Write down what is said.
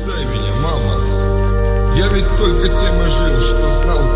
Осуждай меня, мама. Я ведь только тем и жил, что знал